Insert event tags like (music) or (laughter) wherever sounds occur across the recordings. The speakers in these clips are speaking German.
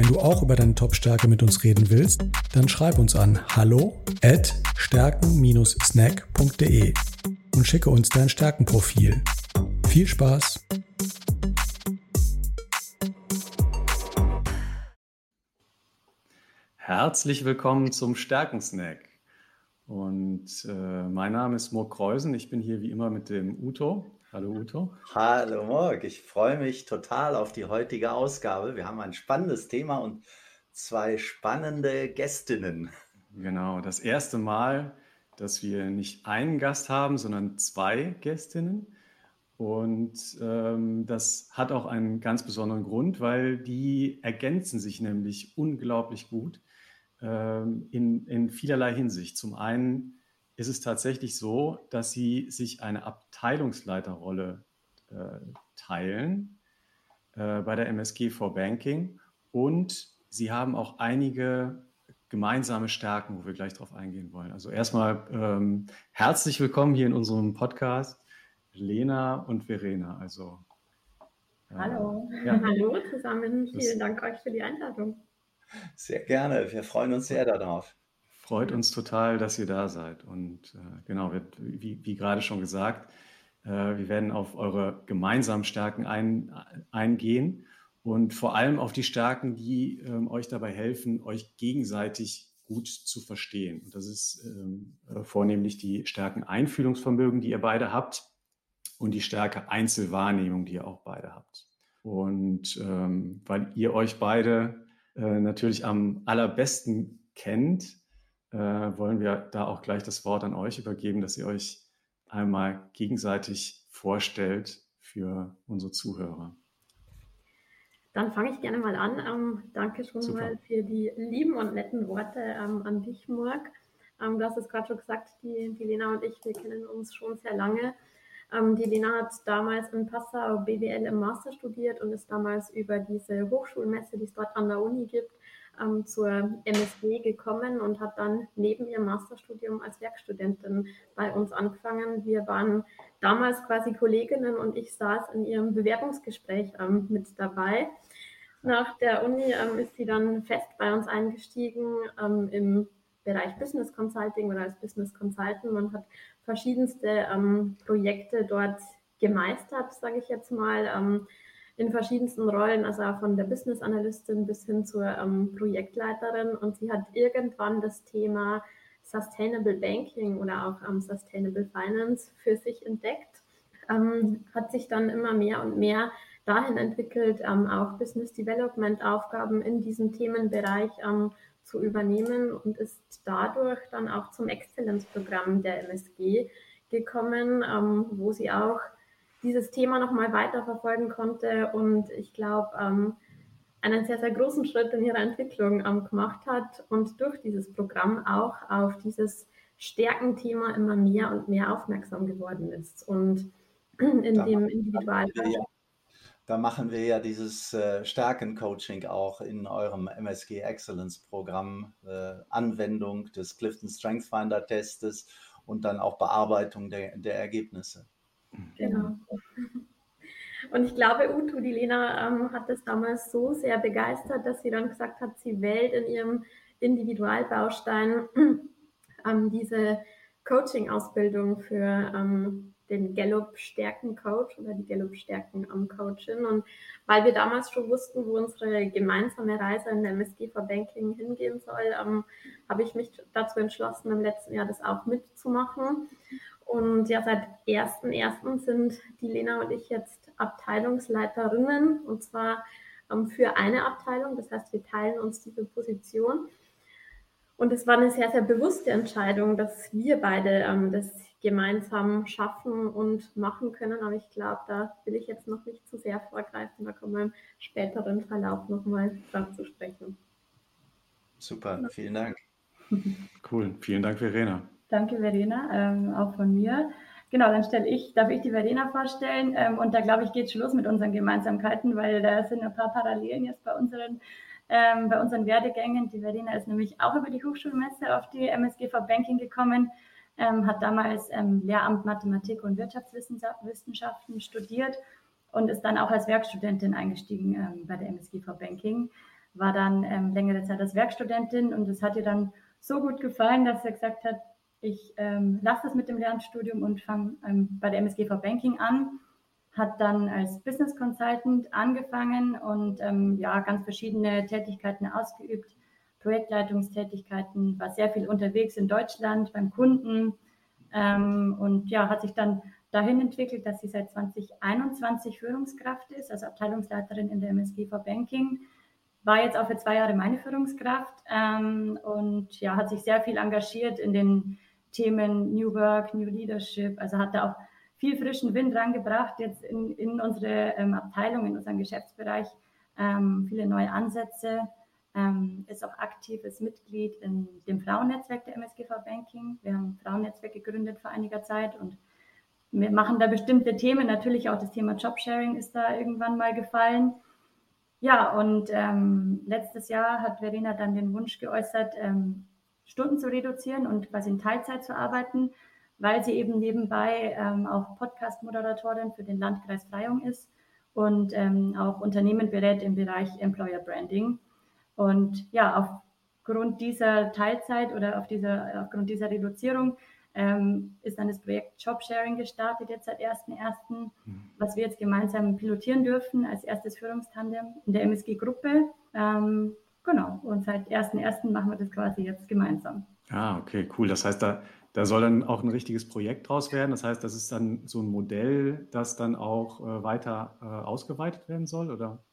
Wenn du auch über deine Top-Stärke mit uns reden willst, dann schreib uns an hallo at stärken-snack.de und schicke uns dein Stärkenprofil. Viel Spaß! Herzlich willkommen zum Stärkensnack. Und äh, mein Name ist Mo Kreusen. Ich bin hier wie immer mit dem Uto. Hallo Uto. Hallo Morg, ich freue mich total auf die heutige Ausgabe. Wir haben ein spannendes Thema und zwei spannende Gästinnen. Genau, das erste Mal, dass wir nicht einen Gast haben, sondern zwei Gästinnen. Und ähm, das hat auch einen ganz besonderen Grund, weil die ergänzen sich nämlich unglaublich gut ähm, in, in vielerlei Hinsicht. Zum einen ist es tatsächlich so, dass sie sich eine Abteilungsleiterrolle äh, teilen äh, bei der MSG for Banking und sie haben auch einige gemeinsame Stärken, wo wir gleich drauf eingehen wollen. Also erstmal ähm, herzlich willkommen hier in unserem Podcast, Lena und Verena. Also äh, Hallo. Ja. (laughs) Hallo zusammen. Vielen Dank euch für die Einladung. Sehr gerne. Wir freuen uns sehr darauf. Freut uns total, dass ihr da seid. Und äh, genau, wie, wie, gerade schon gesagt, äh, wir werden auf eure gemeinsamen Stärken ein, eingehen und vor allem auf die Stärken, die ähm, euch dabei helfen, euch gegenseitig gut zu verstehen. Und das ist ähm, äh, vornehmlich die Stärken Einfühlungsvermögen, die ihr beide habt und die Stärke Einzelwahrnehmung, die ihr auch beide habt. Und ähm, weil ihr euch beide äh, natürlich am allerbesten kennt, äh, wollen wir da auch gleich das Wort an euch übergeben, dass ihr euch einmal gegenseitig vorstellt für unsere Zuhörer. Dann fange ich gerne mal an. Ähm, danke schon Super. mal für die lieben und netten Worte ähm, an dich, Morg. Ähm, du hast es gerade schon gesagt, die, die Lena und ich, wir kennen uns schon sehr lange. Ähm, die Lena hat damals in Passau BWL im Master studiert und ist damals über diese Hochschulmesse, die es dort an der Uni gibt, ähm, zur MSG gekommen und hat dann neben ihrem Masterstudium als Werkstudentin bei uns angefangen. Wir waren damals quasi Kolleginnen und ich saß in ihrem Bewerbungsgespräch ähm, mit dabei. Nach der Uni ähm, ist sie dann fest bei uns eingestiegen ähm, im Bereich Business Consulting oder als Business Consultant und hat verschiedenste ähm, Projekte dort gemeistert, sage ich jetzt mal ähm, in verschiedensten Rollen, also von der Business Analystin bis hin zur ähm, Projektleiterin. Und sie hat irgendwann das Thema Sustainable Banking oder auch ähm, Sustainable Finance für sich entdeckt, ähm, hat sich dann immer mehr und mehr dahin entwickelt, ähm, auch Business Development Aufgaben in diesem Themenbereich ähm, zu übernehmen und ist dadurch dann auch zum Exzellenzprogramm der MSG gekommen, ähm, wo sie auch dieses Thema nochmal weiterverfolgen konnte und ich glaube, ähm, einen sehr, sehr großen Schritt in ihrer Entwicklung ähm, gemacht hat und durch dieses Programm auch auf dieses Stärkenthema immer mehr und mehr aufmerksam geworden ist. Und (clears throat) in da dem Individualbereich. Da machen wir ja dieses äh, Stärken-Coaching auch in eurem MSG Excellence Programm, äh, Anwendung des Clifton Strength Finder Testes und dann auch Bearbeitung der, der Ergebnisse. Genau. (laughs) Und ich glaube, Utu, die Lena, ähm, hat das damals so sehr begeistert, dass sie dann gesagt hat, sie wählt in ihrem Individualbaustein (clears throat) ähm, diese Coaching-Ausbildung für ähm, den Gallup Stärken Coach oder die Gallup Stärken am Coachin. Und weil wir damals schon wussten, wo unsere gemeinsame Reise in der MSG for Banking hingehen soll, ähm, habe ich mich dazu entschlossen, im letzten Jahr das auch mitzumachen. Und ja, seit 1.1. sind die Lena und ich jetzt Abteilungsleiterinnen und zwar ähm, für eine Abteilung. Das heißt, wir teilen uns diese Position. Und es war eine sehr, sehr bewusste Entscheidung, dass wir beide ähm, das gemeinsam schaffen und machen können. Aber ich glaube, da will ich jetzt noch nicht zu sehr vorgreifen. Da kommen wir im späteren Verlauf nochmal dran zu sprechen. Super, vielen Dank. Cool, vielen Dank, Verena. Danke, Verena, ähm, auch von mir. Genau, dann stelle ich, darf ich die Verena vorstellen. Ähm, und da glaube ich, geht los mit unseren Gemeinsamkeiten, weil da sind ein paar Parallelen jetzt bei unseren, ähm, bei unseren Werdegängen. Die Verena ist nämlich auch über die Hochschulmesse auf die MSGV Banking gekommen, ähm, hat damals ähm, Lehramt Mathematik und Wirtschaftswissenschaften studiert und ist dann auch als Werkstudentin eingestiegen ähm, bei der MSGV Banking. War dann längere Zeit als Werkstudentin und es hat ihr dann so gut gefallen, dass sie gesagt hat, ich ähm, lasse das mit dem Lernstudium und fange ähm, bei der MSGV Banking an. Hat dann als Business Consultant angefangen und ähm, ja, ganz verschiedene Tätigkeiten ausgeübt, Projektleitungstätigkeiten, war sehr viel unterwegs in Deutschland beim Kunden. Ähm, und ja, hat sich dann dahin entwickelt, dass sie seit 2021 Führungskraft ist, also Abteilungsleiterin in der MSGV Banking. War jetzt auch für zwei Jahre meine Führungskraft ähm, und ja, hat sich sehr viel engagiert in den Themen New Work, New Leadership. Also hat da auch viel frischen Wind reingebracht jetzt in, in unsere ähm, Abteilung, in unseren Geschäftsbereich. Ähm, viele neue Ansätze. Ähm, ist auch aktives Mitglied in dem Frauennetzwerk der MSGV Banking. Wir haben ein Frauennetzwerk gegründet vor einiger Zeit und wir machen da bestimmte Themen. Natürlich auch das Thema Jobsharing ist da irgendwann mal gefallen. Ja, und ähm, letztes Jahr hat Verena dann den Wunsch geäußert, ähm, Stunden zu reduzieren und quasi in Teilzeit zu arbeiten, weil sie eben nebenbei ähm, auch Podcast-Moderatorin für den Landkreis Freyung ist und ähm, auch Unternehmen berät im Bereich Employer Branding. Und ja, aufgrund dieser Teilzeit oder auf dieser, aufgrund dieser Reduzierung ähm, ist dann das Projekt Jobsharing gestartet, jetzt seit 1.1., mhm. was wir jetzt gemeinsam pilotieren dürfen als erstes Führungstandem in der MSG-Gruppe. Ähm, Genau. Und seit 1.1. machen wir das quasi jetzt gemeinsam. Ah, okay, cool. Das heißt, da, da soll dann auch ein richtiges Projekt draus werden. Das heißt, das ist dann so ein Modell, das dann auch äh, weiter äh, ausgeweitet werden soll, oder?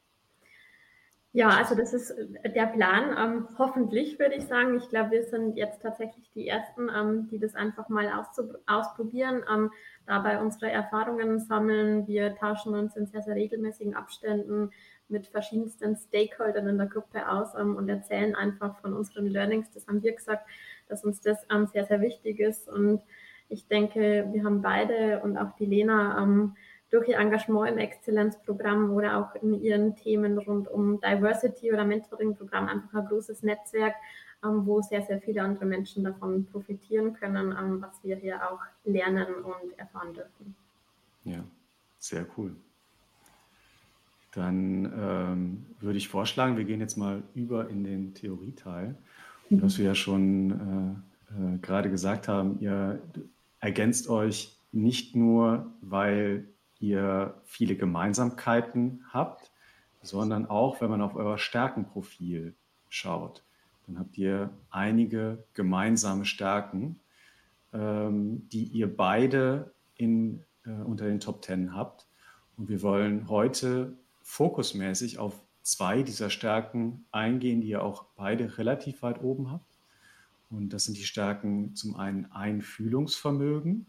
Ja, also das ist äh, der Plan. Ähm, hoffentlich würde ich sagen. Ich glaube, wir sind jetzt tatsächlich die Ersten, ähm, die das einfach mal ausprobieren, ähm, dabei unsere Erfahrungen sammeln. Wir tauschen uns in sehr, sehr regelmäßigen Abständen mit verschiedensten Stakeholdern in der Gruppe aus ähm, und erzählen einfach von unseren Learnings. Das haben wir gesagt, dass uns das ähm, sehr, sehr wichtig ist. Und ich denke, wir haben beide und auch die Lena ähm, durch ihr Engagement im Exzellenzprogramm oder auch in ihren Themen rund um Diversity oder Mentoring-Programm einfach ein großes Netzwerk, ähm, wo sehr, sehr viele andere Menschen davon profitieren können, ähm, was wir hier auch lernen und erfahren dürfen. Ja, sehr cool. Dann ähm, würde ich vorschlagen, wir gehen jetzt mal über in den Theorieteil. Und was wir ja schon äh, äh, gerade gesagt haben, ihr ergänzt euch nicht nur, weil ihr viele Gemeinsamkeiten habt, sondern auch, wenn man auf euer Stärkenprofil schaut, dann habt ihr einige gemeinsame Stärken, ähm, die ihr beide in, äh, unter den Top Ten habt. Und wir wollen heute fokusmäßig auf zwei dieser Stärken eingehen, die ihr auch beide relativ weit oben habt. Und das sind die Stärken zum einen Einfühlungsvermögen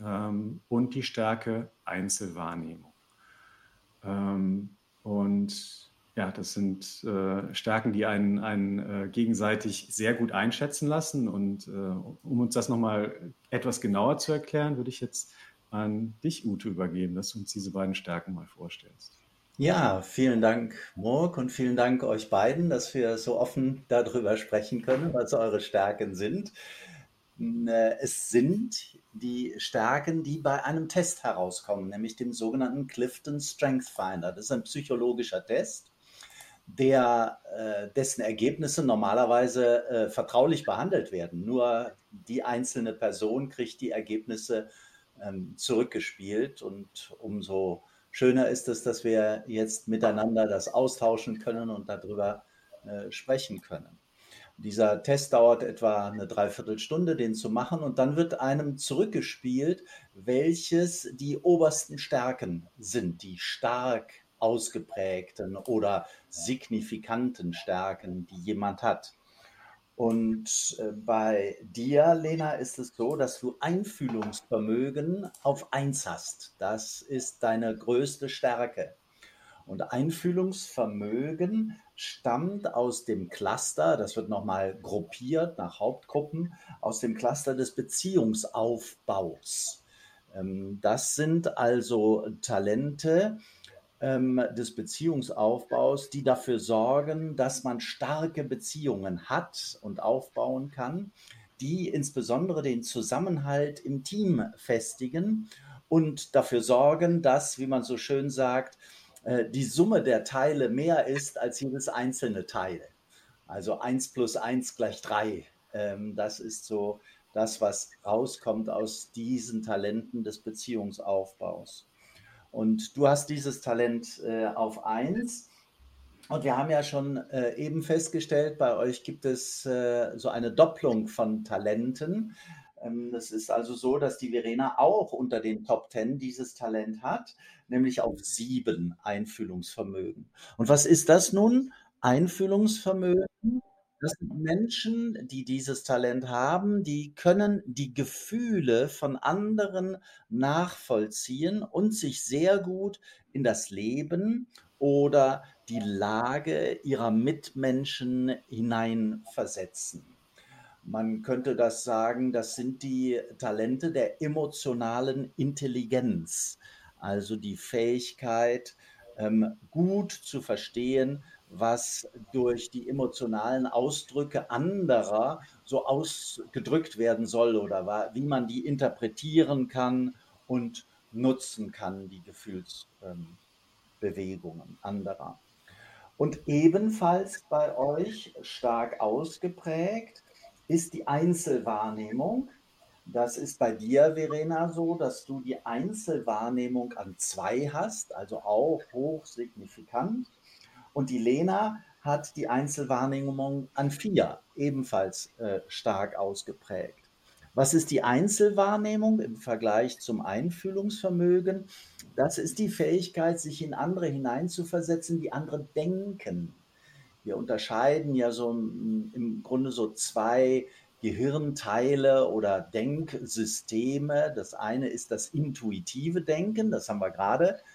ähm, und die Stärke Einzelwahrnehmung. Ähm, und ja, das sind äh, Stärken, die einen, einen äh, gegenseitig sehr gut einschätzen lassen. Und äh, um uns das nochmal etwas genauer zu erklären, würde ich jetzt an dich, Ute, übergeben, dass du uns diese beiden Stärken mal vorstellst. Ja, vielen Dank, Murk, und vielen Dank euch beiden, dass wir so offen darüber sprechen können, was eure Stärken sind. Äh, es sind die Stärken, die bei einem Test herauskommen, nämlich dem sogenannten Clifton Strength Finder. Das ist ein psychologischer Test, der, äh, dessen Ergebnisse normalerweise äh, vertraulich behandelt werden. Nur die einzelne Person kriegt die Ergebnisse ähm, zurückgespielt und umso schöner ist es, dass wir jetzt miteinander das austauschen können und darüber äh, sprechen können. Dieser Test dauert etwa eine Dreiviertelstunde, den zu machen, und dann wird einem zurückgespielt, welches die obersten Stärken sind, die stark ausgeprägten oder signifikanten Stärken, die jemand hat. Und äh, bei dir, Lena, ist es so, dass du Einfühlungsvermögen auf eins hast. Das ist deine größte Stärke. Und Einfühlungsvermögen stammt aus dem Cluster, das wird nochmal gruppiert nach Hauptgruppen, aus dem Cluster des Beziehungsaufbaus. Ähm, das sind also Talente des Beziehungsaufbaus, die dafür sorgen, dass man starke Beziehungen hat und aufbauen kann, die insbesondere den Zusammenhalt im Team festigen und dafür sorgen, dass, wie man so schön sagt, äh, die Summe der Teile mehr ist als jedes einzelne Teil. Also 1 plus 1 gleich 3. Ähm, das ist so das, was rauskommt aus diesen Talenten des Beziehungsaufbaus. Und du hast dieses Talent äh, auf 1. Und wir haben ja schon äh, eben festgestellt, bei euch gibt es so eine Doppelung von Talenten. Ähm, das ist also so, dass die Verena auch unter den Top 10 dieses Talent hat, nämlich auf sieben Einfühlungsvermögen. Und was ist das nun? Einfühlungsvermögen. Das sind Menschen, die dieses Talent haben, die können die Gefühle von anderen nachvollziehen und sich sehr gut in das Leben oder die Lage ihrer Mitmenschen hineinversetzen. Man könnte das sagen, das sind die Talente der emotionalen Intelligenz, also die Fähigkeit, ähm, gut zu verstehen, was durch die emotionalen Ausdrücke anderer so ausgedrückt werden soll oder wie man die interpretieren kann und nutzen kann, die Gefühlsbewegungen anderer. Und ebenfalls bei euch stark ausgeprägt ist die Einzelwahrnehmung. Das ist bei dir, Verena, so, dass du die Einzelwahrnehmung an zwei hast, also auch hochsignifikant. Und die Lena hat die Einzelwahrnehmung an vier, ebenfalls äh, stark ausgeprägt. Was ist die Einzelwahrnehmung im Vergleich zum Einfühlungsvermögen? Das ist die Fähigkeit, sich in andere hineinzuversetzen, die andere denken. Wir unterscheiden ja so im Grunde so zwei Gehirnteile oder Denksysteme. Das eine ist das intuitive Denken, das haben wir gerade äh,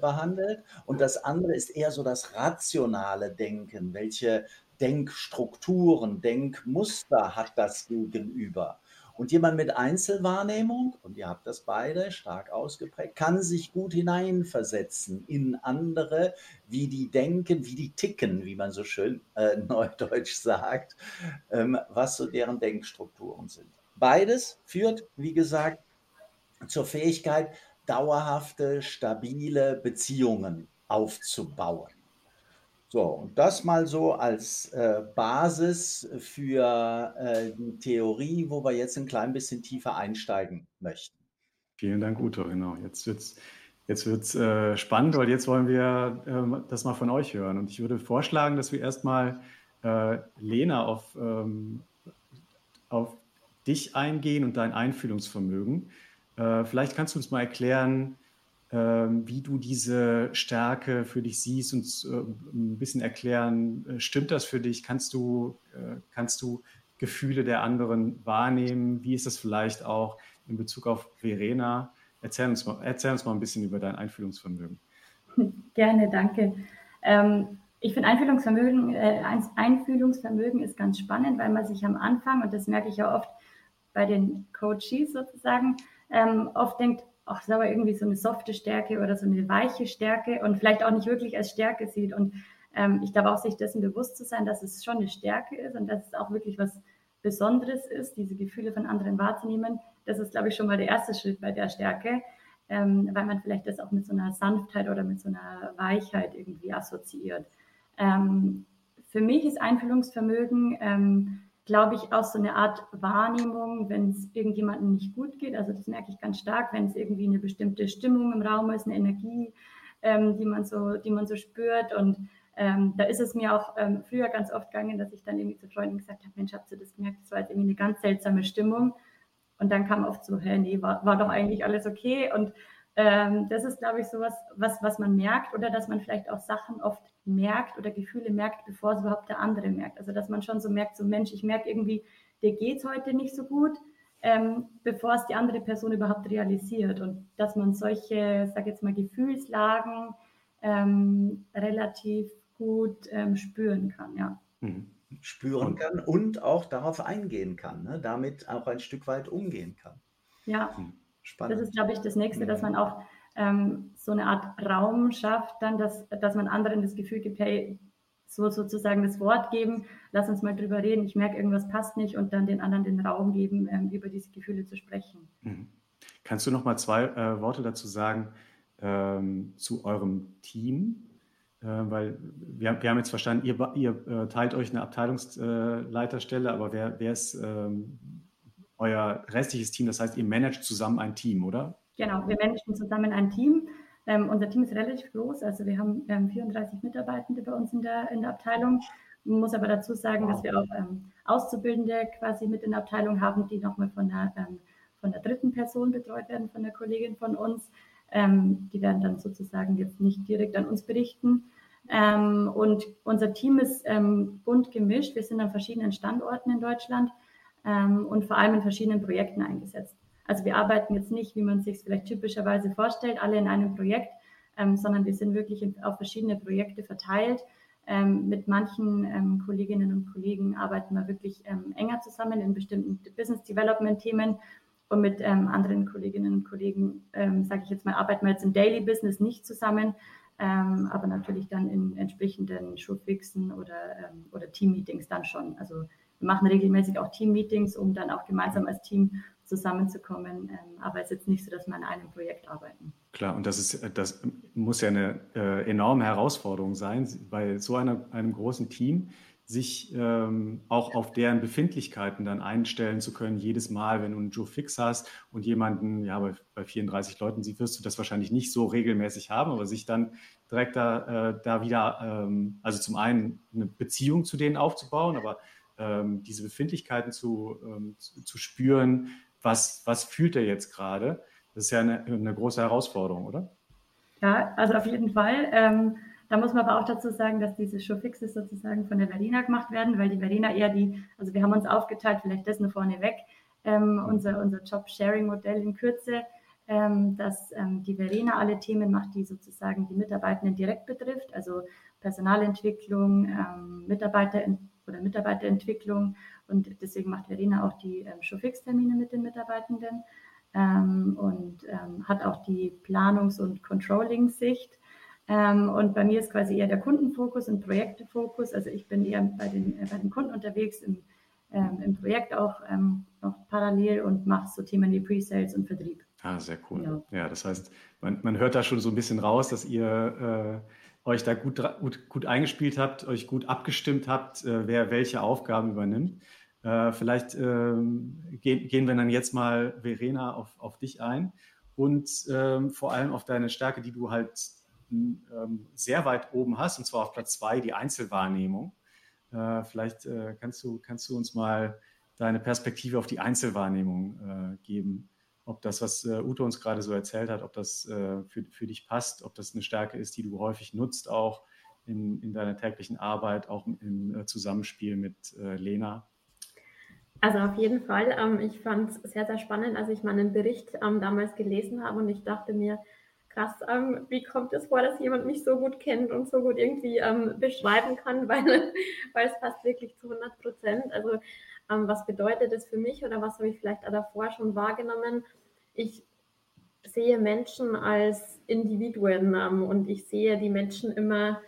behandelt. Und das andere ist eher so das rationale Denken. Welche Denkstrukturen, Denkmuster hat das Gegenüber? Und jemand mit Einzelwahrnehmung, und ihr habt das beide stark ausgeprägt, kann sich gut hineinversetzen in andere, wie die denken, wie die ticken, wie man so schön äh, (laughs) neudeutsch sagt, ähm, was so deren Denkstrukturen sind. Beides führt, wie gesagt, zur Fähigkeit, dauerhafte, stabile Beziehungen aufzubauen. So, und das mal so als äh, Basis für äh, die Theorie, wo wir jetzt ein klein bisschen tiefer einsteigen möchten. Vielen Dank, Uto. Genau, jetzt wird es jetzt wird's, äh, spannend, weil jetzt wollen wir ähm, das mal von euch hören. Und ich würde vorschlagen, dass wir erstmal äh, Lena auf, ähm, auf dich eingehen und dein Einfühlungsvermögen. Äh, vielleicht kannst du uns mal erklären, ähm, wie du diese Stärke für dich siehst und äh, ein bisschen erklären, äh, stimmt das für dich? Kannst du, kannst du Gefühle der anderen wahrnehmen? Wie ist das vielleicht auch in Bezug auf Verena? Erzähl uns mal, erzähl uns mal ein bisschen über dein Einfühlungsvermögen. (laughs) Gerne, danke. Ähm, ich finde Einfühlungsvermögen, äh, Einfühlungsvermögen ist ganz spannend, weil man sich am Anfang, und das merke ich ja oft bei den Coaches sozusagen, ähm, oft denkt, ach, das ist aber irgendwie so eine softe Stärke oder so eine weiche Stärke und vielleicht auch nicht wirklich als Stärke sieht. Und ähm, ich glaube auch, sich dessen bewusst zu sein, dass es schon eine Stärke ist und dass es auch wirklich was Besonderes ist, diese Gefühle von anderen wahrzunehmen. Das ist, glaube ich, schon mal der erste Schritt bei der Stärke, ähm, weil man vielleicht das auch mit so einer Sanftheit oder mit so einer Weichheit irgendwie assoziiert. Ähm, für mich ist Einfühlungsvermögen ähm, glaube ich, auch so eine Art Wahrnehmung, wenn es irgendjemandem nicht gut geht. Also das merke ich ganz stark, wenn es irgendwie eine bestimmte Stimmung im Raum ist, eine Energie, ähm, die, man so, die man so spürt. Und ähm, da ist es mir auch ähm, früher ganz oft gegangen, dass ich dann irgendwie zu Freunden gesagt habe, Mensch, habt ihr das gemerkt? Das war jetzt irgendwie eine ganz seltsame Stimmung. Und dann kam oft so, hä, nee, war, war doch eigentlich alles okay. Und ähm, das ist, glaube ich, so was, was, was man merkt oder dass man vielleicht auch Sachen oft merkt oder Gefühle merkt, bevor es überhaupt der andere merkt. Also dass man schon so merkt, so Mensch, ich merke irgendwie, dir geht es heute nicht so gut, ähm, bevor es die andere Person überhaupt realisiert. Und dass man solche, sag jetzt mal, Gefühlslagen ähm, relativ gut ähm, spüren kann, ja. Mhm. Spüren kann und auch darauf eingehen kann, ne? damit auch ein Stück weit umgehen kann. Ja, hm, spannend. Das ist, glaube ich, das Nächste, dass man auch ähm, so eine Art Raum schafft, dann, dass, dass man anderen das Gefühl gibt, hey, so sozusagen das Wort geben, lass uns mal drüber reden, ich merke, irgendwas passt nicht und dann den anderen den Raum geben, ähm, über diese Gefühle zu sprechen. Mhm. Kannst du noch mal zwei äh, Worte dazu sagen ähm, zu eurem Team? Äh, weil wir, wir, haben jetzt verstanden, ihr, ihr äh, teilt euch eine Abteilungsleiterstelle, aber wer, wer ist ähm, euer restliches Team? Das heißt, ihr managt zusammen ein Team, oder? Genau, wir managen zusammen ein Team. Ähm, unser Team ist relativ groß, also wir haben ähm, 34 Mitarbeitende bei uns in der, in der Abteilung. Man muss aber dazu sagen, wow. dass wir auch ähm, Auszubildende quasi mit in der Abteilung haben, die nochmal von der, ähm, von der dritten Person betreut werden, von der Kollegin von uns. Ähm, die werden dann sozusagen jetzt nicht direkt an uns berichten. Ähm, und unser Team ist bunt gemischt. Wir sind an verschiedenen Standorten in Deutschland ähm, und vor allem in verschiedenen Projekten eingesetzt. Also wir arbeiten jetzt nicht, wie man sich vielleicht typischerweise vorstellt, alle in einem Projekt, ähm, sondern wir sind wirklich in, auf verschiedene Projekte verteilt. Ähm, mit manchen Kolleginnen und Kollegen arbeiten wir wirklich enger zusammen in bestimmten Business Development Themen und mit ähm, anderen Kolleginnen und Kollegen, ähm, sage ich jetzt mal, arbeiten wir jetzt im Daily Business nicht zusammen, ähm, aber natürlich dann in entsprechenden Showfixen oder, ähm, oder Team-Meetings dann schon. Also wir machen regelmäßig auch Team-Meetings, um dann auch gemeinsam als Team zusammenzukommen. Ähm, aber es ist jetzt nicht so, dass wir an einem Projekt arbeiten. Klar, und das, ist, das muss ja eine äh, enorme Herausforderung sein, bei so einer, einem großen Team sich ähm, auch auf deren Befindlichkeiten dann einstellen zu können. Jedes Mal, wenn du einen Joe Fix hast und jemanden, ja, bei, bei 34 Leuten siehst, wirst du das wahrscheinlich nicht so regelmäßig haben, aber sich dann direkt da, äh, da wieder, ähm, also zum einen eine Beziehung zu denen aufzubauen, aber ähm, diese Befindlichkeiten zu, ähm, zu, zu, spüren, was, was fühlt er jetzt gerade, das ist ja eine, eine große Herausforderung, oder? Ja, also auf jeden Fall. Ähm, da muss man aber auch dazu sagen, dass diese Showfixes sozusagen von der Verena gemacht werden, weil die Verena eher die, also wir haben uns aufgeteilt, vielleicht das nur vorneweg, ähm, unser, unser Job-Sharing-Modell in Kürze, ähm, dass ähm, die Verena alle Themen macht, die sozusagen die Mitarbeitenden direkt betrifft, also Personalentwicklung, ähm, Mitarbeiter oder Mitarbeiterentwicklung und deswegen macht Verena auch die ähm, Showfix-Termine mit den Mitarbeitenden ähm, und ähm, hat auch die Planungs- und Controlling-Sicht ähm, und bei mir ist quasi eher der Kundenfokus und Projektefokus. Also ich bin eher bei den, äh, bei den Kunden unterwegs, im, ähm, im Projekt auch ähm, noch parallel und mache so Themen wie Pre-Sales und Vertrieb. Ah, sehr cool. Ja, ja das heißt, man, man, hört da schon so ein bisschen raus, dass ihr äh, euch da gut, gut, gut eingespielt habt, euch gut abgestimmt habt, äh, wer welche Aufgaben übernimmt. Äh, vielleicht ähm, gehen, gehen wir dann jetzt mal, Verena, auf, auf dich ein und ähm, vor allem auf deine Stärke, die du halt ähm, sehr weit oben hast, und zwar auf Platz zwei die Einzelwahrnehmung. Äh, vielleicht äh, kannst, du, kannst du uns mal deine Perspektive auf die Einzelwahrnehmung äh, geben. Ob das, was äh, Ute uns gerade so erzählt hat, ob das äh, für, für dich passt, ob das eine Stärke ist, die du häufig nutzt, auch in, in deiner täglichen Arbeit, auch im äh, Zusammenspiel mit Lena. Also auf jeden Fall. Ähm, ich fand es sehr, sehr spannend, als ich meinen Bericht ähm, damals gelesen habe und ich dachte mir, krass, ähm, wie kommt es vor, dass jemand mich so gut kennt und so gut irgendwie ähm, beschreiben kann, (laughs) weil, weil es passt wirklich zu 100 Prozent. Also ähm, was bedeutet das für mich oder was habe ich vielleicht auch davor schon wahrgenommen? Ich sehe Menschen als Individuen ähm, und ich sehe die Menschen immer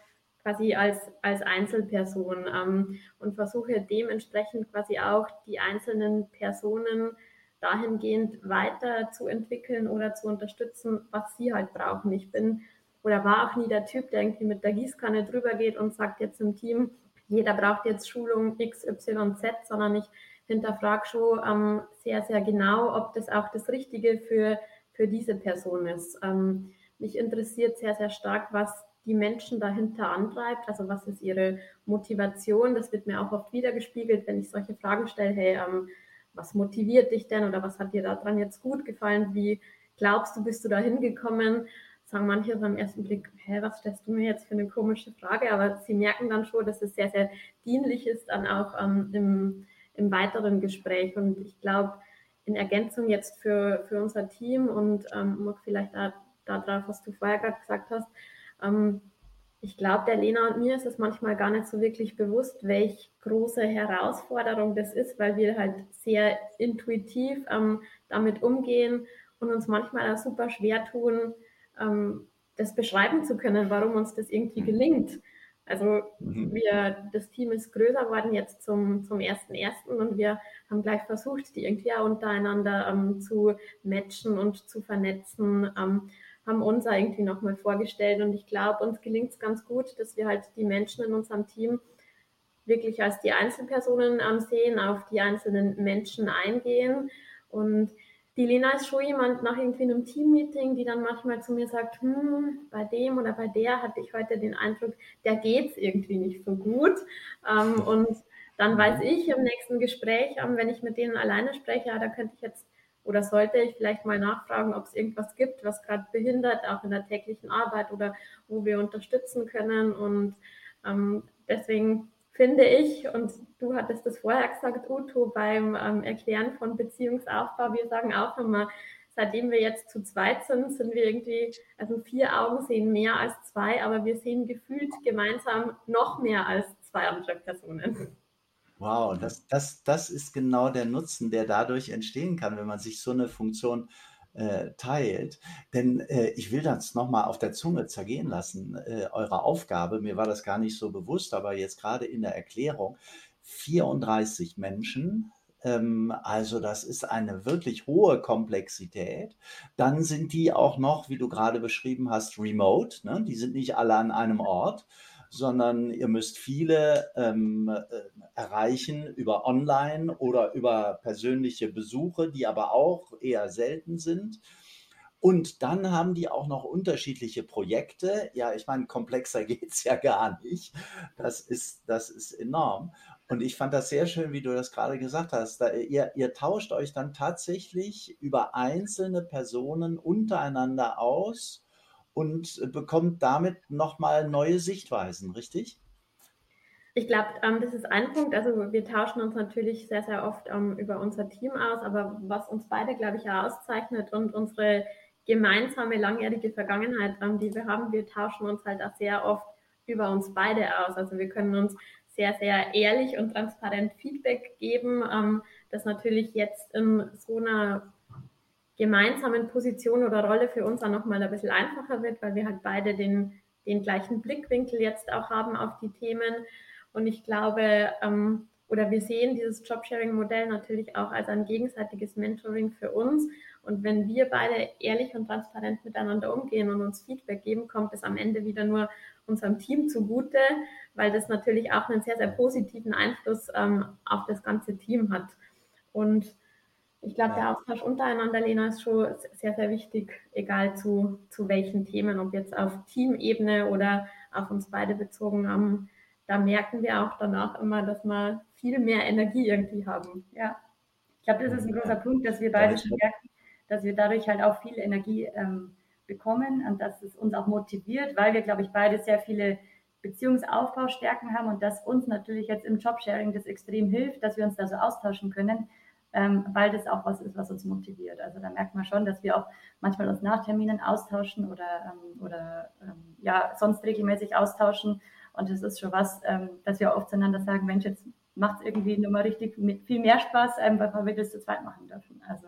quasi als, als Einzelperson ähm, und versuche dementsprechend quasi auch die einzelnen Personen dahingehend weiterzuentwickeln oder zu unterstützen, was sie halt brauchen. Ich bin oder war auch nie der Typ, der irgendwie mit der Gießkanne drüber geht und sagt jetzt im Team, jeder braucht jetzt Schulung X, Y, Z, sondern ich hinterfrage schon ähm, sehr, sehr genau, ob das auch das Richtige für, für diese Person ist. Ähm, mich interessiert sehr, sehr stark, was die Menschen dahinter antreibt, also was ist ihre Motivation. Das wird mir auch oft wiedergespiegelt, wenn ich solche Fragen stelle, hey, ähm, was motiviert dich denn oder was hat dir daran jetzt gut gefallen? Wie glaubst du, bist du da hingekommen? Sagen manche beim ersten Blick, hä, was stellst du mir jetzt für eine komische Frage? Aber sie merken dann schon, dass es sehr, sehr dienlich ist, dann auch ähm, im, im weiteren Gespräch. Und ich glaube, in Ergänzung jetzt für, für unser Team und ähm, vielleicht da, darauf, was du vorher gerade gesagt hast, ähm, ich glaube, der Lena und mir ist es manchmal gar nicht so wirklich bewusst, welche große Herausforderung das ist, weil wir halt sehr intuitiv ähm, damit umgehen und uns manchmal auch super schwer tun, ähm, das beschreiben zu können, warum uns das irgendwie gelingt. Also mhm. wir, das Team ist größer geworden jetzt zum, zum ersten und wir haben gleich versucht, die irgendwie auch untereinander ähm, zu matchen und zu vernetzen. Ähm, haben uns irgendwie nochmal vorgestellt und ich glaube, uns gelingt es ganz gut, dass wir halt die Menschen in unserem Team wirklich als die Einzelpersonen ähm, sehen, auf die einzelnen Menschen eingehen und die Lena ist schon jemand nach irgendwie einem Teammeeting, die dann manchmal zu mir sagt, hm, bei dem oder bei der hatte ich heute den Eindruck, der geht es irgendwie nicht so gut. Ähm, (laughs) und dann weiß ich im nächsten Gespräch, ähm, wenn ich mit denen alleine spreche, ja, da könnte ich jetzt oder sollte ich vielleicht mal nachfragen, ob es irgendwas gibt, was gerade behindert, auch in der täglichen Arbeit oder wo wir unterstützen können. Und ähm, deswegen finde ich, und du hattest das vorher gesagt, Uto, beim ähm, Erklären von Beziehungsaufbau, wir sagen auch immer, seitdem wir jetzt zu zweit sind, sind wir irgendwie, also vier Augen sehen mehr als zwei, aber wir sehen gefühlt gemeinsam noch mehr als zwei andere Personen. Wow, das, das, das ist genau der Nutzen, der dadurch entstehen kann, wenn man sich so eine Funktion äh, teilt. Denn äh, ich will das nochmal auf der Zunge zergehen lassen, äh, eure Aufgabe. Mir war das gar nicht so bewusst, aber jetzt gerade in der Erklärung. 34 Menschen, ähm, also das ist eine wirklich hohe Komplexität. Dann sind die auch noch, wie du gerade beschrieben hast, remote. Ne? Die sind nicht alle an einem Ort sondern ihr müsst viele ähm, äh, erreichen über Online oder über persönliche Besuche, die aber auch eher selten sind. Und dann haben die auch noch unterschiedliche Projekte. Ja, ich meine, komplexer (laughs) geht es ja gar nicht. Das ist, das ist enorm. Und ich fand das sehr schön, wie du das gerade gesagt hast. Da, ihr, ihr tauscht euch dann tatsächlich über einzelne Personen untereinander aus und bekommt damit nochmal neue Sichtweisen, richtig? Ich glaube, ähm, das ist ein Punkt. Also wir tauschen uns natürlich sehr, sehr oft ähm, über unser Team aus, aber was uns beide, glaube ich, auszeichnet und unsere gemeinsame langjährige Vergangenheit, ähm, die wir haben, wir tauschen uns halt auch sehr oft über uns beide aus. Also wir können uns sehr, sehr ehrlich und transparent Feedback geben, ähm, das natürlich jetzt in so einer gemeinsamen Position oder Rolle für uns auch nochmal ein bisschen einfacher wird, weil wir halt beide den, den gleichen Blickwinkel jetzt auch haben auf die Themen. Und ich glaube, ähm, oder wir sehen dieses Jobsharing-Modell natürlich auch als ein gegenseitiges Mentoring für uns. Und wenn wir beide ehrlich und transparent miteinander umgehen und uns Feedback geben, kommt es am Ende wieder nur unserem Team zugute, weil das natürlich auch einen sehr, sehr positiven Einfluss ähm, auf das ganze Team hat. Und ich glaube, der Austausch untereinander, Lena, ist schon sehr, sehr wichtig, egal zu, zu welchen Themen, ob jetzt auf Teamebene oder auf uns beide bezogen. Haben. Da merken wir auch danach immer, dass wir viel mehr Energie irgendwie haben. Ja, ich glaube, das ist ein großer Punkt, dass wir beide schon merken, dass wir dadurch halt auch viel Energie ähm, bekommen und dass es uns auch motiviert, weil wir, glaube ich, beide sehr viele Beziehungsaufbaustärken haben und dass uns natürlich jetzt im Jobsharing das extrem hilft, dass wir uns da so austauschen können ähm, weil das auch was ist, was uns motiviert. Also da merkt man schon, dass wir auch manchmal uns nach Terminen austauschen oder, ähm, oder ähm, ja, sonst regelmäßig austauschen. Und das ist schon was, ähm, dass wir oft zueinander sagen, Mensch, jetzt macht es irgendwie nur mal richtig viel mehr Spaß, weil wir das zu zweit machen dürfen. Also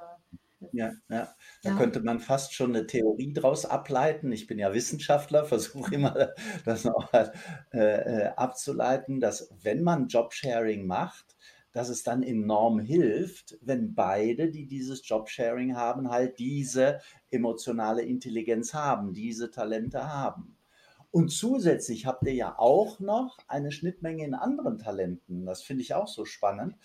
ja, ja, da ja. könnte man fast schon eine Theorie daraus ableiten. Ich bin ja Wissenschaftler, (laughs) versuche immer das noch äh, äh, abzuleiten, dass wenn man Jobsharing macht, dass es dann enorm hilft, wenn beide, die dieses Jobsharing haben, halt diese emotionale Intelligenz haben, diese Talente haben. Und zusätzlich habt ihr ja auch noch eine Schnittmenge in anderen Talenten. Das finde ich auch so spannend.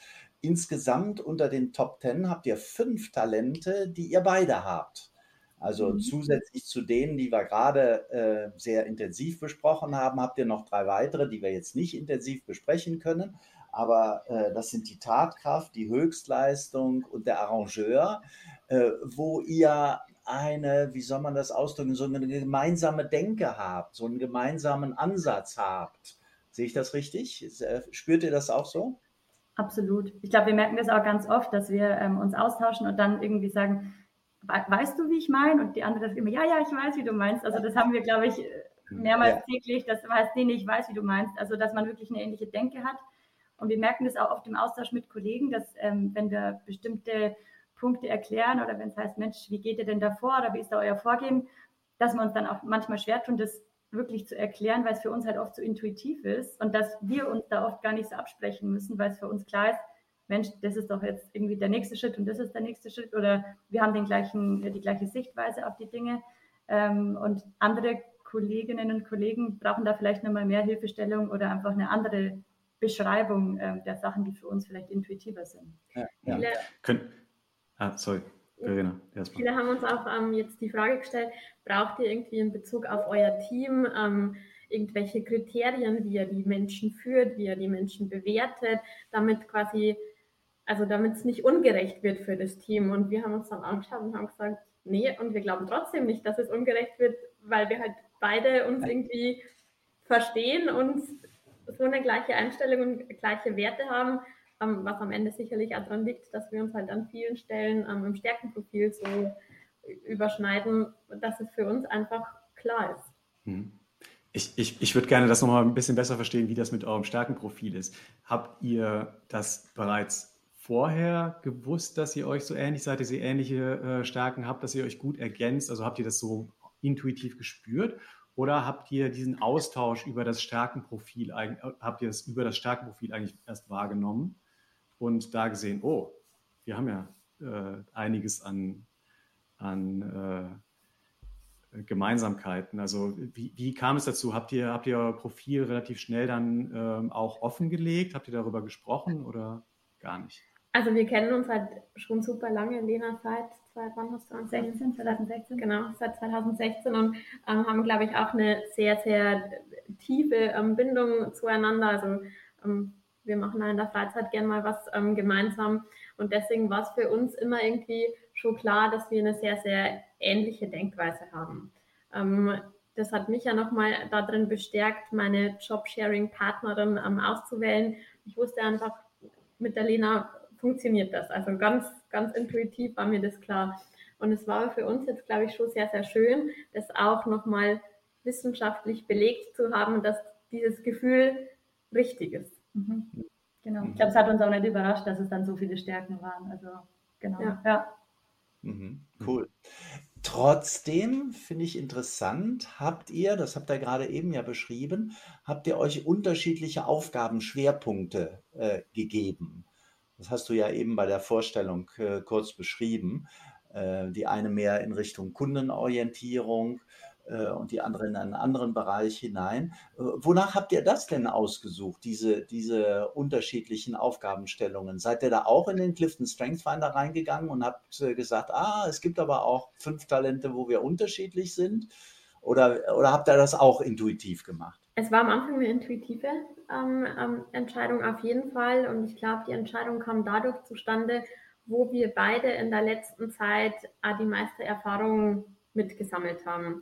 Insgesamt unter den Top Ten habt ihr fünf Talente, die ihr beide habt. Also mhm. zusätzlich zu denen, die wir gerade äh, sehr intensiv besprochen haben, habt ihr noch drei weitere, die wir jetzt nicht intensiv besprechen können aber äh, das sind die Tatkraft, die Höchstleistung und der Arrangeur, äh, wo ihr eine, wie soll man das ausdrücken, so eine gemeinsame Denke habt, so einen gemeinsamen Ansatz habt. Sehe ich das richtig? Äh, spürt ihr das auch so? Absolut. Ich glaube, wir merken das auch ganz oft, dass wir ähm, uns austauschen und dann irgendwie sagen, weißt du, wie ich meine? Und die andere sagt immer, ja, ja, ich weiß, wie du meinst. Also das haben wir, glaube ich, mehrmals ja. täglich, das heißt, nee, ich weiß, wie du meinst. Also, dass man wirklich eine ähnliche Denke hat. Und wir merken das auch oft im Austausch mit Kollegen, dass ähm, wenn wir bestimmte Punkte erklären oder wenn es heißt, Mensch, wie geht ihr denn da vor oder wie ist da euer Vorgehen, dass wir uns dann auch manchmal schwer tun, das wirklich zu erklären, weil es für uns halt oft so intuitiv ist und dass wir uns da oft gar nicht so absprechen müssen, weil es für uns klar ist, Mensch, das ist doch jetzt irgendwie der nächste Schritt und das ist der nächste Schritt oder wir haben den gleichen, die gleiche Sichtweise auf die Dinge. Ähm, und andere Kolleginnen und Kollegen brauchen da vielleicht nochmal mehr Hilfestellung oder einfach eine andere Beschreibung äh, der Sachen, die für uns vielleicht intuitiver sind. Ja, ja. Viele, Können, ah, sorry, Verena, erstmal. Viele haben uns auch ähm, jetzt die Frage gestellt, braucht ihr irgendwie in Bezug auf euer Team ähm, irgendwelche Kriterien, wie ihr die Menschen führt, wie ihr die Menschen bewertet, damit quasi, also damit es nicht ungerecht wird für das Team. Und wir haben uns dann angeschaut und haben gesagt, nee, und wir glauben trotzdem nicht, dass es ungerecht wird, weil wir halt beide uns irgendwie verstehen und so eine gleiche Einstellung und gleiche Werte haben, ähm, was am Ende sicherlich auch daran liegt, dass wir uns halt an vielen Stellen ähm, im Stärkenprofil so überschneiden, dass es für uns einfach klar ist. Hm. Ich, ich, ich würde gerne das nochmal ein bisschen besser verstehen, wie das mit eurem Stärkenprofil ist. Habt ihr das bereits vorher gewusst, dass ihr euch so ähnlich seid, dass ihr ähnliche äh, Stärken habt, dass ihr euch gut ergänzt? Also habt ihr das so intuitiv gespürt? Oder habt ihr diesen Austausch über das Stärkenprofil, habt ihr es über das Stärkenprofil eigentlich erst wahrgenommen und da gesehen, oh, wir haben ja äh, einiges an, an äh, Gemeinsamkeiten. Also wie, wie, kam es dazu? Habt ihr, habt ihr euer Profil relativ schnell dann ähm, auch offengelegt? Habt ihr darüber gesprochen oder gar nicht? Also wir kennen uns halt schon super lange, Lena, seit wann hast du uns? 16, 2016. Genau, seit 2016 und ähm, haben, glaube ich, auch eine sehr, sehr tiefe ähm, Bindung zueinander. Also ähm, wir machen in der Freizeit gern mal was ähm, gemeinsam und deswegen war es für uns immer irgendwie schon klar, dass wir eine sehr, sehr ähnliche Denkweise haben. Ähm, das hat mich ja nochmal darin bestärkt, meine Job-Sharing-Partnerin ähm, auszuwählen. Ich wusste einfach, mit der Lena funktioniert das. Also ganz, ganz intuitiv war mir das klar. Und es war für uns jetzt, glaube ich, schon sehr, sehr schön, das auch nochmal wissenschaftlich belegt zu haben, dass dieses Gefühl richtig ist. Mhm. Genau. Ich glaube, es hat uns auch nicht überrascht, dass es dann so viele Stärken waren. Also, genau. Ja. ja. Mhm. Cool. Trotzdem finde ich interessant, habt ihr, das habt ihr gerade eben ja beschrieben, habt ihr euch unterschiedliche Aufgabenschwerpunkte äh, gegeben. Das hast du ja eben bei der Vorstellung äh, kurz beschrieben. Äh, die eine mehr in Richtung Kundenorientierung äh, und die andere in einen anderen Bereich hinein. Äh, wonach habt ihr das denn ausgesucht, diese, diese unterschiedlichen Aufgabenstellungen? Seid ihr da auch in den Clifton Strength Finder reingegangen und habt äh, gesagt, ah, es gibt aber auch fünf Talente, wo wir unterschiedlich sind? Oder, oder habt ihr das auch intuitiv gemacht? Es war am Anfang eine intuitive ähm, ähm, Entscheidung auf jeden Fall. Und ich glaube, die Entscheidung kam dadurch zustande, wo wir beide in der letzten Zeit äh, die meiste Erfahrung mitgesammelt haben.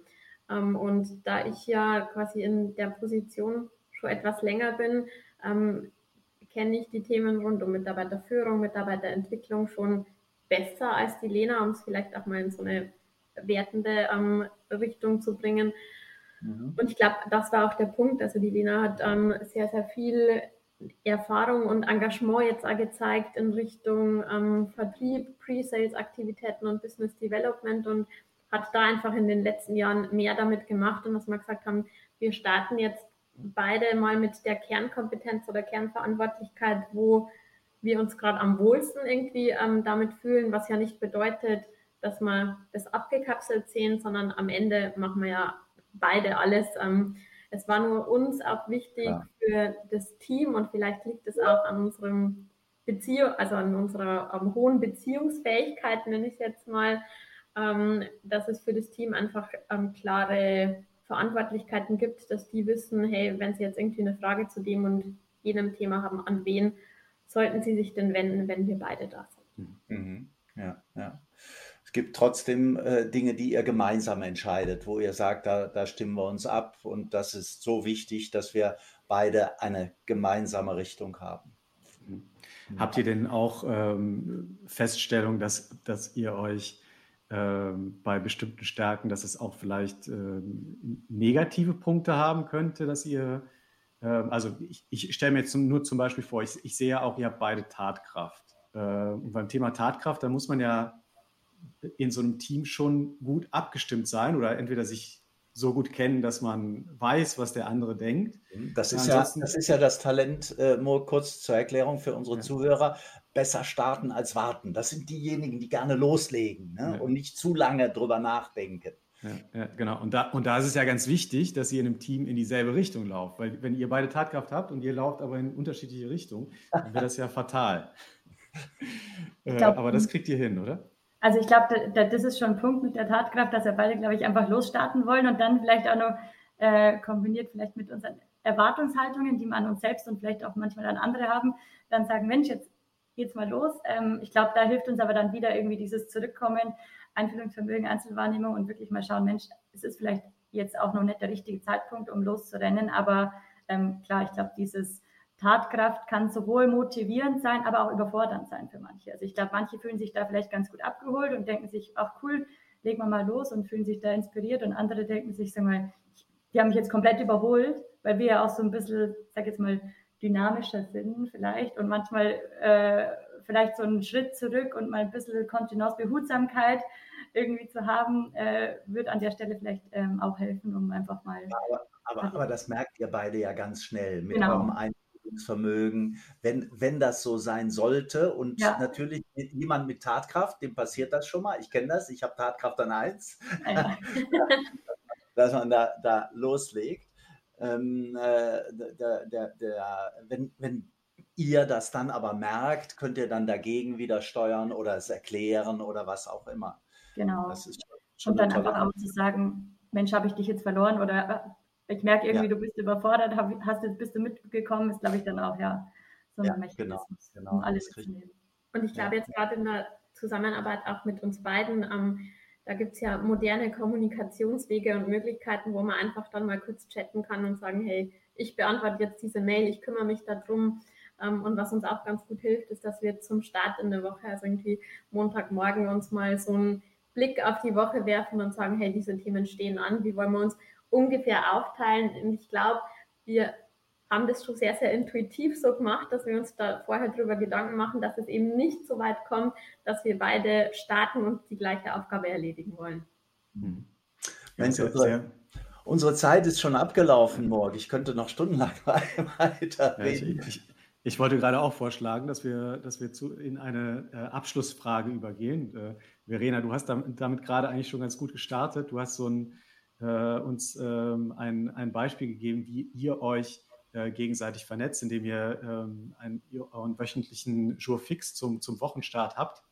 Ähm, und da ich ja quasi in der Position schon etwas länger bin, ähm, kenne ich die Themen rund um Mitarbeiterführung, Mitarbeiterentwicklung schon besser als die Lena, um es vielleicht auch mal in so eine wertende ähm, Richtung zu bringen. Mhm. Und ich glaube, das war auch der Punkt. Also die Lena hat ähm, sehr, sehr viel Erfahrung und Engagement jetzt auch gezeigt in Richtung ähm, Vertrieb, Pre-Sales-Aktivitäten und Business Development und hat da einfach in den letzten Jahren mehr damit gemacht und dass wir gesagt haben, wir starten jetzt beide mal mit der Kernkompetenz oder Kernverantwortlichkeit, wo wir uns gerade am wohlsten irgendwie ähm, damit fühlen, was ja nicht bedeutet, dass wir das abgekapselt sehen, sondern am Ende machen wir ja beide alles. Ähm, es war nur uns auch wichtig ja. für das Team und vielleicht liegt es auch an unserem Beziehung, also an unserer um, hohen Beziehungsfähigkeit, nenne ich es jetzt mal, ähm, dass es für das Team einfach ähm, klare Verantwortlichkeiten gibt, dass die wissen, hey, wenn sie jetzt irgendwie eine Frage zu dem und jenem Thema haben, an wen sollten sie sich denn wenden, wenn wir beide da sind. Mhm. Ja, ja gibt trotzdem äh, Dinge, die ihr gemeinsam entscheidet, wo ihr sagt, da, da stimmen wir uns ab und das ist so wichtig, dass wir beide eine gemeinsame Richtung haben. Mhm. Habt ihr denn auch ähm, Feststellung, dass, dass ihr euch ähm, bei bestimmten Stärken, dass es auch vielleicht ähm, negative Punkte haben könnte, dass ihr, ähm, also ich, ich stelle mir jetzt nur zum Beispiel vor, ich, ich sehe ja auch, ihr habt beide Tatkraft. Äh, und beim Thema Tatkraft, da muss man ja in so einem Team schon gut abgestimmt sein oder entweder sich so gut kennen, dass man weiß, was der andere denkt. Das ist, ja, das, ist ja das Talent, äh, nur kurz zur Erklärung für unsere ja. Zuhörer, besser starten als warten. Das sind diejenigen, die gerne loslegen ne? ja. und nicht zu lange drüber nachdenken. Ja, ja, genau. Und da, und da ist es ja ganz wichtig, dass ihr in einem Team in dieselbe Richtung lauft. Weil wenn ihr beide Tatkraft habt und ihr lauft aber in unterschiedliche Richtungen, dann wäre das ja (laughs) fatal. Äh, glaub, aber das kriegt ihr hin, oder? Also ich glaube, da, das ist schon ein Punkt mit der Tatkraft, dass wir beide, glaube ich, einfach losstarten wollen und dann vielleicht auch noch äh, kombiniert vielleicht mit unseren Erwartungshaltungen, die wir an uns selbst und vielleicht auch manchmal an andere haben, dann sagen, Mensch, jetzt geht's mal los. Ähm, ich glaube, da hilft uns aber dann wieder irgendwie dieses Zurückkommen, Einfühlungsvermögen, Einzelwahrnehmung und wirklich mal schauen, Mensch, es ist vielleicht jetzt auch noch nicht der richtige Zeitpunkt, um loszurennen, aber ähm, klar, ich glaube, dieses Tatkraft kann sowohl motivierend sein, aber auch überfordernd sein für manche. Also ich glaube, manche fühlen sich da vielleicht ganz gut abgeholt und denken sich, ach cool, legen wir mal los und fühlen sich da inspiriert und andere denken sich, sag mal, die haben mich jetzt komplett überholt, weil wir ja auch so ein bisschen, sag jetzt mal, dynamischer sind vielleicht und manchmal äh, vielleicht so einen Schritt zurück und mal ein bisschen Kontinuous Behutsamkeit irgendwie zu haben, äh, wird an der Stelle vielleicht ähm, auch helfen, um einfach mal. Aber, aber, aber, das merkt ihr beide ja ganz schnell mit genau. eurem Vermögen, wenn, wenn das so sein sollte. Und ja. natürlich jemand mit Tatkraft, dem passiert das schon mal. Ich kenne das, ich habe Tatkraft an eins, ja. (laughs) dass man da, da loslegt. Ähm, äh, der, der, der, wenn, wenn ihr das dann aber merkt, könnt ihr dann dagegen wieder steuern oder es erklären oder was auch immer. Genau. Schon, schon Und dann einfach auch zu sagen, Mensch, habe ich dich jetzt verloren oder ich merke irgendwie, ja. du bist überfordert, hast jetzt bist du mitgekommen, ist glaube ich dann auch ja so ein ja, Mechanismus, genau, genau, um alles zu nehmen. Und ich glaube ja. jetzt gerade in der Zusammenarbeit auch mit uns beiden, ähm, da gibt es ja moderne Kommunikationswege und Möglichkeiten, wo man einfach dann mal kurz chatten kann und sagen, hey, ich beantworte jetzt diese Mail, ich kümmere mich darum. Ähm, und was uns auch ganz gut hilft, ist, dass wir zum Start in der Woche, also irgendwie Montagmorgen, uns mal so einen Blick auf die Woche werfen und sagen, hey, diese Themen stehen an, wie wollen wir uns ungefähr aufteilen. Und ich glaube, wir haben das schon sehr, sehr intuitiv so gemacht, dass wir uns da vorher darüber Gedanken machen, dass es eben nicht so weit kommt, dass wir beide starten und die gleiche Aufgabe erledigen wollen. Mhm. Mensch, unsere, unsere, Zeit ist schon abgelaufen, Morg. Ich könnte noch stundenlang (laughs) weiter reden. Ja, ich, ich, ich, wollte gerade auch vorschlagen, dass wir, dass wir zu, in eine äh, Abschlussfrage übergehen. Äh, Verena, du hast damit, damit gerade eigentlich schon ganz gut gestartet. Du hast so ein äh, uns ähm, ein, ein Beispiel gegeben, wie ihr euch äh, gegenseitig vernetzt, indem ihr ähm, einen, euren wöchentlichen Jour fix zum, zum Wochenstart habt.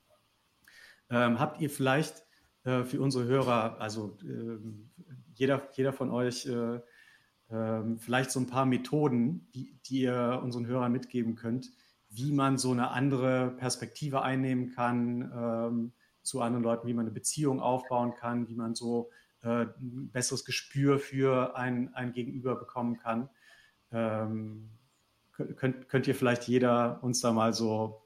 Ähm, habt ihr vielleicht äh, für unsere Hörer, also ähm, jeder, jeder von euch, äh, ähm, vielleicht so ein paar Methoden, die, die ihr unseren Hörern mitgeben könnt, wie man so eine andere Perspektive einnehmen kann ähm, zu anderen Leuten, wie man eine Beziehung aufbauen kann, wie man so äh, ein besseres Gespür für ein, ein Gegenüber bekommen kann. Ähm, könnt, könnt ihr vielleicht jeder uns da mal so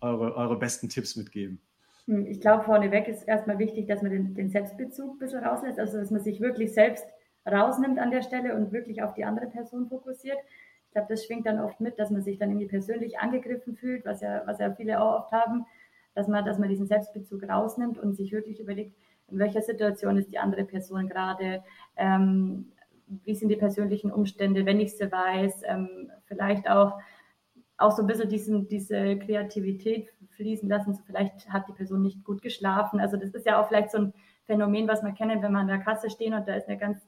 eure, eure besten Tipps mitgeben? Hm, ich glaube, vorneweg ist erstmal wichtig, dass man den, den, Selbstbezug ein bisschen rauslässt, also dass man sich wirklich selbst rausnimmt an der Stelle und wirklich auf die andere Person fokussiert. Ich glaube, das schwingt dann oft mit, dass man sich dann irgendwie persönlich angegriffen fühlt, was ja, was ja viele auch oft haben, dass man, dass man diesen Selbstbezug rausnimmt und sich wirklich überlegt, in welcher Situation ist die andere Person gerade, ähm, wie sind die persönlichen Umstände, wenn ich sie weiß, ähm, vielleicht auch, auch so ein bisschen diesen, diese Kreativität fließen lassen, so vielleicht hat die Person nicht gut geschlafen. Also das ist ja auch vielleicht so ein Phänomen, was wir kennen, wenn wir an der Kasse stehen und da ist eine ganz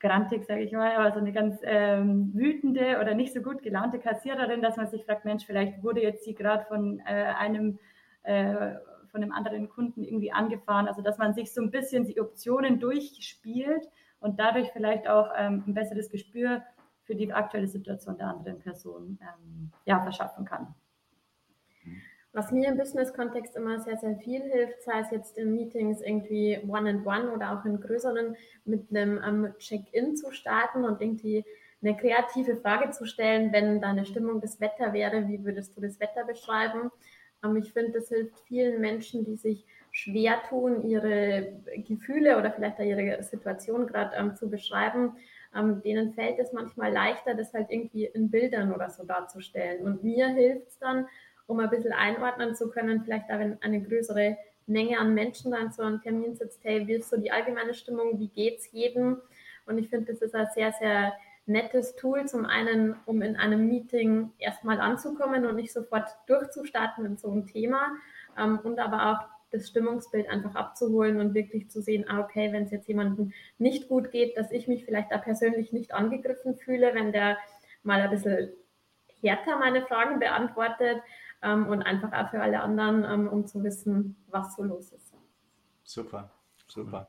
grantig, sage ich mal, aber so eine ganz ähm, wütende oder nicht so gut gelaunte Kassiererin, dass man sich fragt, Mensch, vielleicht wurde jetzt sie gerade von äh, einem äh, von einem anderen Kunden irgendwie angefahren. Also dass man sich so ein bisschen die Optionen durchspielt und dadurch vielleicht auch ähm, ein besseres Gespür für die aktuelle Situation der anderen Person ähm, ja, verschaffen kann. Was mir im Business-Kontext immer sehr, sehr viel hilft, sei es jetzt in Meetings irgendwie One-and-One -one oder auch in größeren, mit einem ähm, Check-in zu starten und irgendwie eine kreative Frage zu stellen, wenn deine Stimmung das Wetter wäre, wie würdest du das Wetter beschreiben? Ich finde, das hilft vielen Menschen, die sich schwer tun, ihre Gefühle oder vielleicht auch ihre Situation gerade ähm, zu beschreiben. Ähm, denen fällt es manchmal leichter, das halt irgendwie in Bildern oder so darzustellen. Und mir hilft es dann, um ein bisschen einordnen zu können, vielleicht da, wenn eine größere Menge an Menschen dann zu einem Termin sitzt, hey, wie ist so die allgemeine Stimmung, wie geht es jedem? Und ich finde, das ist ein sehr, sehr nettes Tool, zum einen, um in einem Meeting erstmal anzukommen und nicht sofort durchzustarten in so ein Thema ähm, und aber auch das Stimmungsbild einfach abzuholen und wirklich zu sehen, ah, okay, wenn es jetzt jemandem nicht gut geht, dass ich mich vielleicht da persönlich nicht angegriffen fühle, wenn der mal ein bisschen härter meine Fragen beantwortet ähm, und einfach auch für alle anderen, ähm, um zu wissen, was so los ist. Super, super.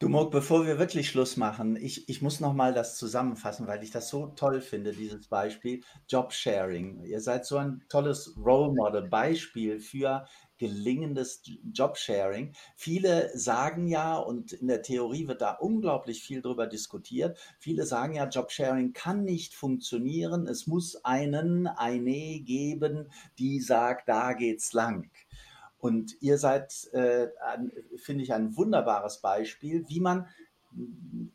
Du Mog, bevor wir wirklich Schluss machen, ich, ich muss nochmal das zusammenfassen, weil ich das so toll finde, dieses Beispiel Jobsharing. Ihr seid so ein tolles Role Model, Beispiel für gelingendes Jobsharing. Viele sagen ja, und in der Theorie wird da unglaublich viel drüber diskutiert, viele sagen ja, Jobsharing kann nicht funktionieren. Es muss einen, eine geben, die sagt, da geht's lang. Und ihr seid, äh, finde ich, ein wunderbares Beispiel, wie man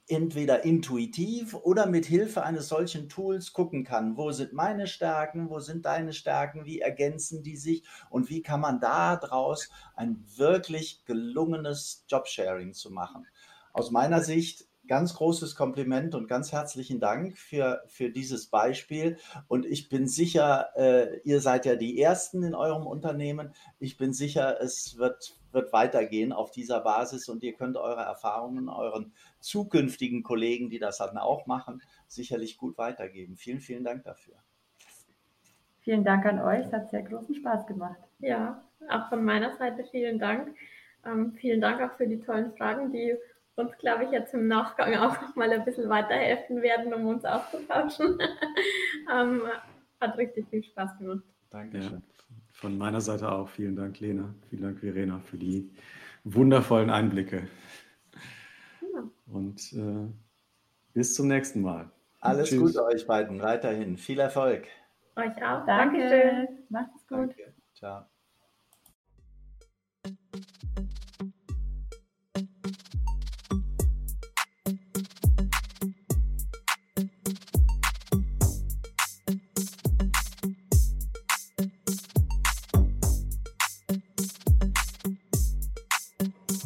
entweder intuitiv oder mit Hilfe eines solchen Tools gucken kann, wo sind meine Stärken, wo sind deine Stärken, wie ergänzen die sich? Und wie kann man daraus ein wirklich gelungenes Jobsharing zu machen. Aus meiner Sicht ganz großes Kompliment und ganz herzlichen Dank für, für dieses Beispiel. Und ich bin sicher, äh, ihr seid ja die Ersten in eurem Unternehmen. Ich bin sicher, es wird, wird weitergehen auf dieser Basis und ihr könnt eure Erfahrungen euren zukünftigen Kollegen, die das dann auch machen, sicherlich gut weitergeben. Vielen, vielen Dank dafür. Vielen Dank an euch. Es hat sehr großen Spaß gemacht. Ja, auch von meiner Seite vielen Dank. Ähm, vielen Dank auch für die tollen Fragen, die uns, glaube ich, jetzt im Nachgang auch noch mal ein bisschen weiterhelfen werden, um uns auszutauschen. (laughs) ähm, hat richtig viel Spaß gemacht. Dankeschön. Ja, von meiner Seite auch. Vielen Dank, Lena. Vielen Dank, Verena, für die wundervollen Einblicke. Ja. Und äh, bis zum nächsten Mal. Alles Tschüss. Gute euch beiden weiterhin. Viel Erfolg. Euch auch. Danke. Dankeschön. Macht's gut. Danke. Ciao.